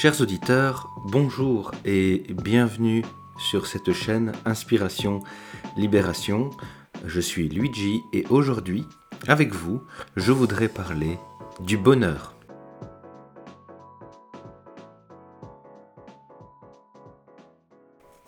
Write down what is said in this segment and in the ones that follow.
Chers auditeurs, bonjour et bienvenue sur cette chaîne Inspiration Libération. Je suis Luigi et aujourd'hui, avec vous, je voudrais parler du bonheur.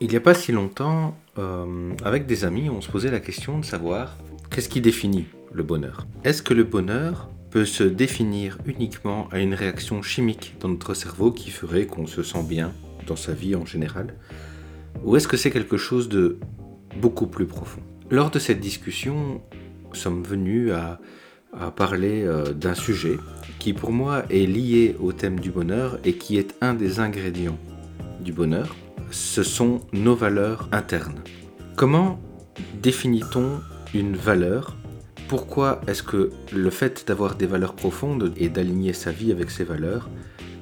Il n'y a pas si longtemps, euh, avec des amis, on se posait la question de savoir qu'est-ce qui définit le bonheur. Est-ce que le bonheur peut se définir uniquement à une réaction chimique dans notre cerveau qui ferait qu'on se sent bien dans sa vie en général? Ou est-ce que c'est quelque chose de beaucoup plus profond? Lors de cette discussion, nous sommes venus à, parler euh, d'un sujet qui pour moi est lié au thème du bonheur et qui est un des ingrédients du bonheur. Ce sont nos valeurs internes. Comment définit-on une valeur pourquoi est-ce que le fait d'avoir des valeurs profondes et d'aligner sa vie avec ses valeurs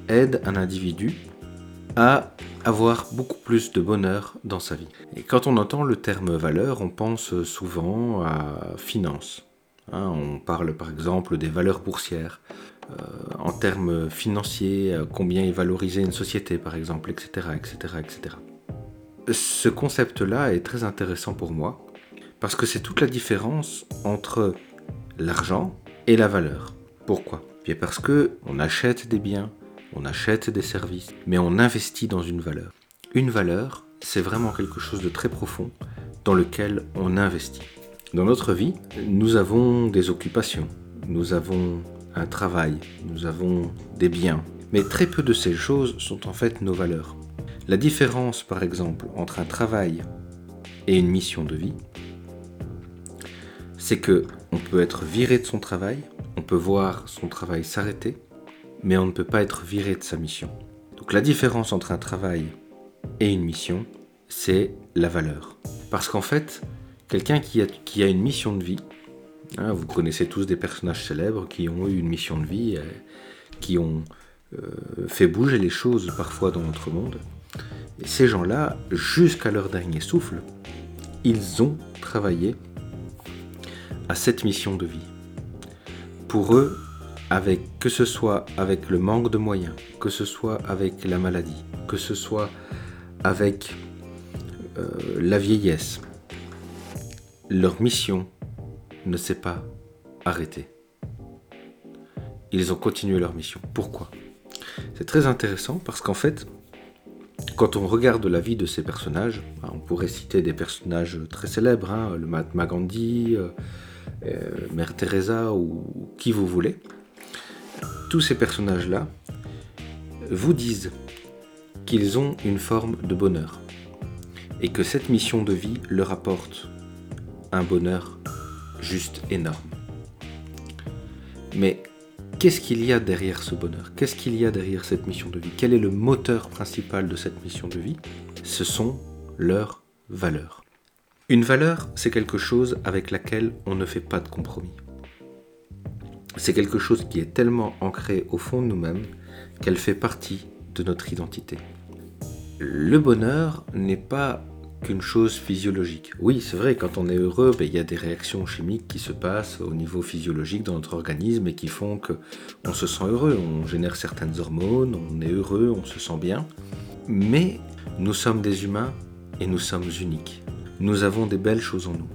aide un individu à avoir beaucoup plus de bonheur dans sa vie? Et quand on entend le terme valeur, on pense souvent à finance. Hein, on parle par exemple des valeurs boursières, euh, en termes financiers, euh, combien est valorisée une société par exemple, etc. etc., etc. Ce concept-là est très intéressant pour moi parce que c'est toute la différence entre l'argent et la valeur. Pourquoi? Bien parce que on achète des biens, on achète des services, mais on investit dans une valeur. Une valeur, c'est vraiment quelque chose de très profond dans lequel on investit. Dans notre vie, nous avons des occupations, nous avons un travail, nous avons des biens, mais très peu de ces choses sont en fait nos valeurs. La différence, par exemple, entre un travail et une mission de vie, c'est que on peut être viré de son travail, on peut voir son travail s'arrêter, mais on ne peut pas être viré de sa mission. Donc la différence entre un travail et une mission, c'est la valeur. Parce qu'en fait, quelqu'un qui a, une mission de vie, hein, vous connaissez tous des personnages célèbres qui ont eu une mission de vie, euh, qui ont euh, fait bouger les choses parfois dans notre monde. Et ces gens-là, jusqu'à leur dernier souffle, ils ont travaillé à cette mission de vie. Pour eux, avec que ce soit avec le manque de moyens, que ce soit avec la maladie, que ce soit avec euh, la vieillesse, leur mission ne s'est pas arrêtée. Ils ont continué leur mission. Pourquoi? C'est très intéressant parce qu'en fait, quand on regarde la vie de ces personnages, on pourrait citer des personnages très célèbres, hein, le Mahatma Gandhi, euh, Mère Teresa ou qui vous voulez, tous ces personnages-là vous disent qu'ils ont une forme de bonheur et que cette mission de vie leur apporte un bonheur juste énorme. Mais qu'est-ce qu'il y a derrière ce bonheur? Qu'est-ce qu'il y a derrière cette mission de vie? Quel est le moteur principal de cette mission de vie? Ce sont leurs valeurs. Une valeur, c'est quelque chose avec laquelle on ne fait pas de compromis. C'est quelque chose qui est tellement ancré au fond de nous-mêmes qu'elle fait partie de notre identité. Le bonheur n'est pas qu'une chose physiologique. Oui, c'est vrai, quand on est heureux, ben, il y a des réactions chimiques qui se passent au niveau physiologique dans notre organisme et qui font que on se sent heureux, on génère certaines hormones, on est heureux, on se sent bien. Mais nous sommes des humains et nous sommes uniques nous avons des belles choses en nous.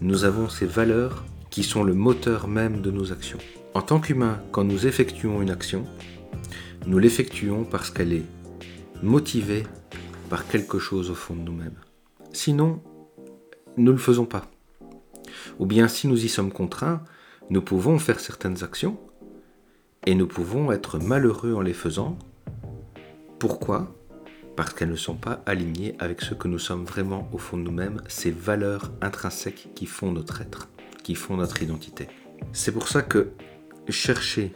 Nous avons ces valeurs qui sont le moteur même de nos actions. En tant qu'humain, quand nous effectuons une action, nous l'effectuons parce qu'elle est motivée par quelque chose au fond de nous-mêmes. Sinon, nous ne le faisons pas. Ou bien si nous y sommes contraints, nous pouvons faire certaines actions et nous pouvons être malheureux en les faisant. Pourquoi? Parce qu'elles ne sont pas alignées avec ce que nous sommes vraiment au fond de nous-mêmes, ces valeurs intrinsèques qui font notre être, qui font notre identité. C'est pour ça que chercher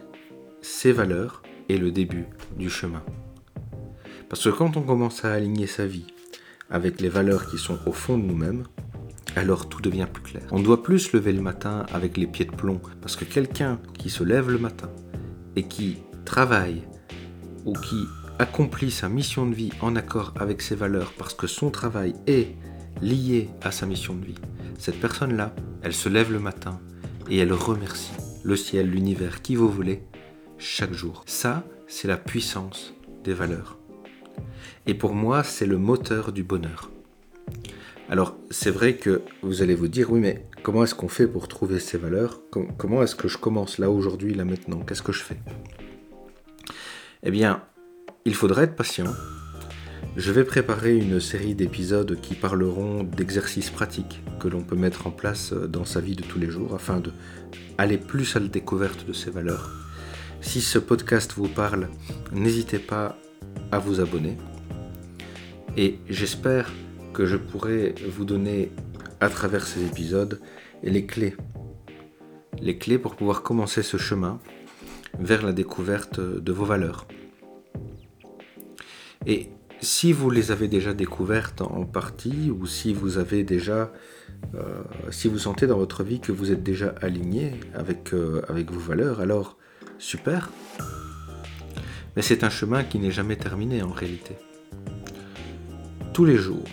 ces valeurs est le début du chemin. Parce que quand on commence à aligner sa vie avec les valeurs qui sont au fond de nous-mêmes, alors tout devient plus clair. On doit plus se lever le matin avec les pieds de plomb, parce que quelqu'un qui se lève le matin et qui travaille ou qui accomplit sa mission de vie en accord avec ses valeurs parce que son travail est lié à sa mission de vie, cette personne-là, elle se lève le matin et elle remercie le ciel, l'univers, qui vous voulez, chaque jour. Ça, c'est la puissance des valeurs. Et pour moi, c'est le moteur du bonheur. Alors, c'est vrai que vous allez vous dire, oui, mais comment est-ce qu'on fait pour trouver ces valeurs? Comment est-ce que je commence là, aujourd'hui, là, maintenant? Qu'est-ce que je fais? Eh bien, il faudrait être patient. Je vais préparer une série d'épisodes qui parleront d'exercices pratiques que l'on peut mettre en place dans sa vie de tous les jours afin de aller plus à la découverte de ces valeurs. Si ce podcast vous parle, n'hésitez pas à vous abonner. Et j'espère que je pourrai vous donner à travers ces épisodes les clés. Les clés pour pouvoir commencer ce chemin vers la découverte de vos valeurs. Et si vous les avez déjà découvertes en partie, ou si vous avez déjà, euh, si vous sentez dans votre vie que vous êtes déjà aligné avec, euh, avec vos valeurs, alors super. Mais c'est un chemin qui n'est jamais terminé en réalité. Tous les jours,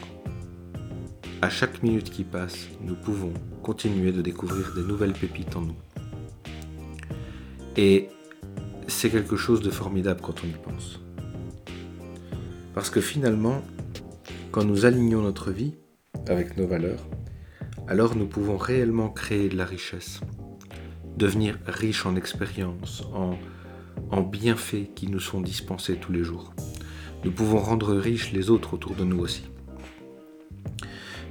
à chaque minute qui passe, nous pouvons continuer de découvrir des nouvelles pépites en nous. Et c'est quelque chose de formidable quand on y pense. Parce que finalement, quand nous alignons notre vie avec nos valeurs, alors nous pouvons réellement créer de la richesse, devenir riches en expériences, en, en bienfaits qui nous sont dispensés tous les jours. Nous pouvons rendre riches les autres autour de nous aussi.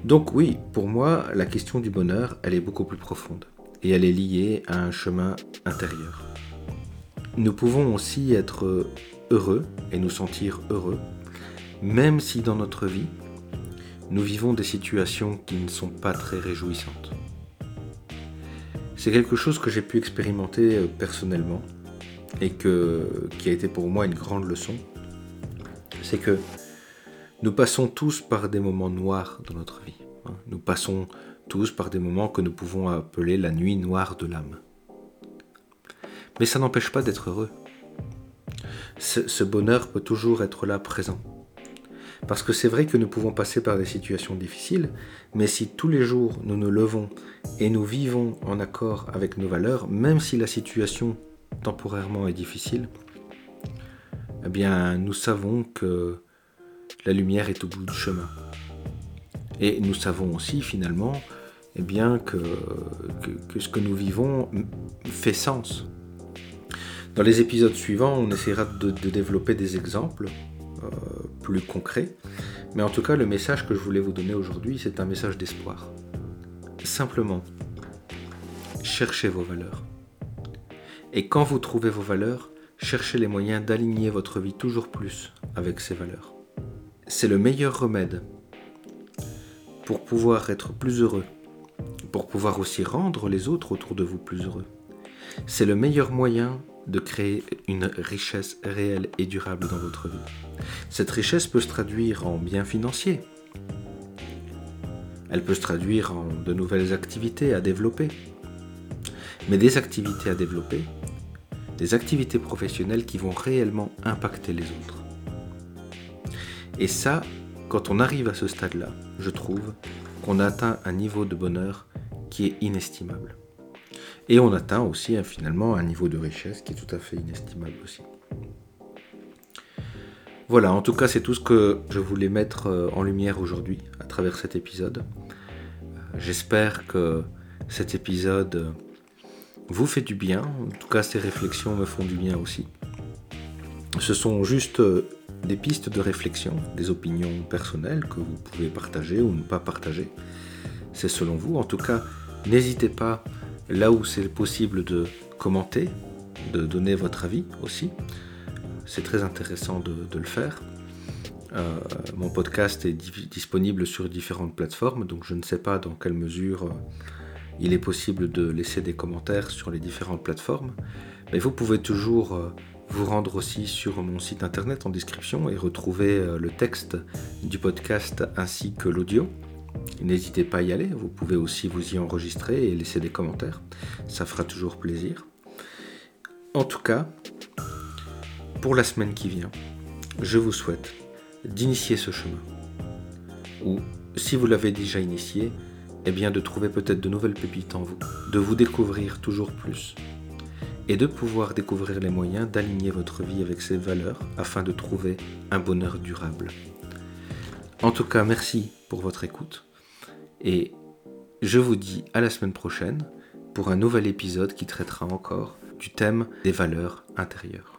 Donc oui, pour moi, la question du bonheur, elle est beaucoup plus profonde et elle est liée à un chemin intérieur. Nous pouvons aussi être heureux et nous sentir heureux même si dans notre vie, nous vivons des situations qui ne sont pas très réjouissantes. C'est quelque chose que j'ai pu expérimenter euh, personnellement et que, qui a été pour moi une grande leçon. C'est que nous passons tous par des moments noirs dans notre vie. Hein. Nous passons tous par des moments que nous pouvons appeler la nuit noire de l'âme. Mais ça n'empêche pas d'être heureux. ce bonheur peut toujours être là présent. Parce que c'est vrai que nous pouvons passer par des situations difficiles, mais si tous les jours nous nous levons et nous vivons en accord avec nos valeurs, même si la situation temporairement est difficile, eh bien nous savons que la lumière est au bout du chemin. Et nous savons aussi finalement eh bien, que, ce que nous vivons fait sens. Dans les épisodes suivants, on essaiera de développer des exemples plus concret. Mais en tout cas, le message que je voulais vous donner aujourd'hui, c'est un message d'espoir. Simplement, cherchez vos valeurs. Et quand vous trouvez vos valeurs, cherchez les moyens d'aligner votre vie toujours plus avec ces valeurs. C'est le meilleur remède pour pouvoir être plus heureux, pour pouvoir aussi rendre les autres autour de vous plus heureux. C'est le meilleur moyen de créer une richesse réelle et durable dans votre vie. Cette richesse peut se traduire en biens financiers. Elle peut se traduire en de nouvelles activités à développer. Mais des activités à développer, des activités professionnelles qui vont réellement impacter les autres. Et ça, quand on arrive à ce stade-là, je trouve qu'on atteint un niveau de bonheur qui est inestimable. Et on atteint aussi hein, finalement un niveau de richesse qui est tout à fait inestimable aussi. Voilà, en tout cas c'est tout ce que je voulais mettre euh, en lumière aujourd'hui à travers cet épisode. Euh, j'espère que cet épisode vous fait du bien, en tout cas ces réflexions me font du bien aussi. Ce sont juste euh, des pistes de réflexion, des opinions personnelles que vous pouvez partager ou ne pas partager. C'est selon vous. En tout cas, n'hésitez pas là où c'est possible de commenter, de donner votre avis aussi. C'est très intéressant de, le faire. Euh, mon podcast est disponible sur différentes plateformes, donc je ne sais pas dans quelle mesure euh, il est possible de laisser des commentaires sur les différentes plateformes. Mais vous pouvez toujours euh, vous rendre aussi sur mon site internet en description et retrouver le texte du podcast ainsi que l'audio. N'hésitez pas à y aller, vous pouvez aussi vous y enregistrer et laisser des commentaires, ça fera toujours plaisir. En tout cas, pour la semaine qui vient, je vous souhaite d'initier ce chemin. Ou si vous l'avez déjà initié, eh bien de trouver peut-être de nouvelles pépites en vous, de vous découvrir toujours plus et de pouvoir découvrir les moyens d'aligner votre vie avec ces valeurs afin de trouver un bonheur durable. En tout cas, merci pour votre écoute et je vous dis à la semaine prochaine pour un nouvel épisode qui traitera encore du thème des valeurs intérieures.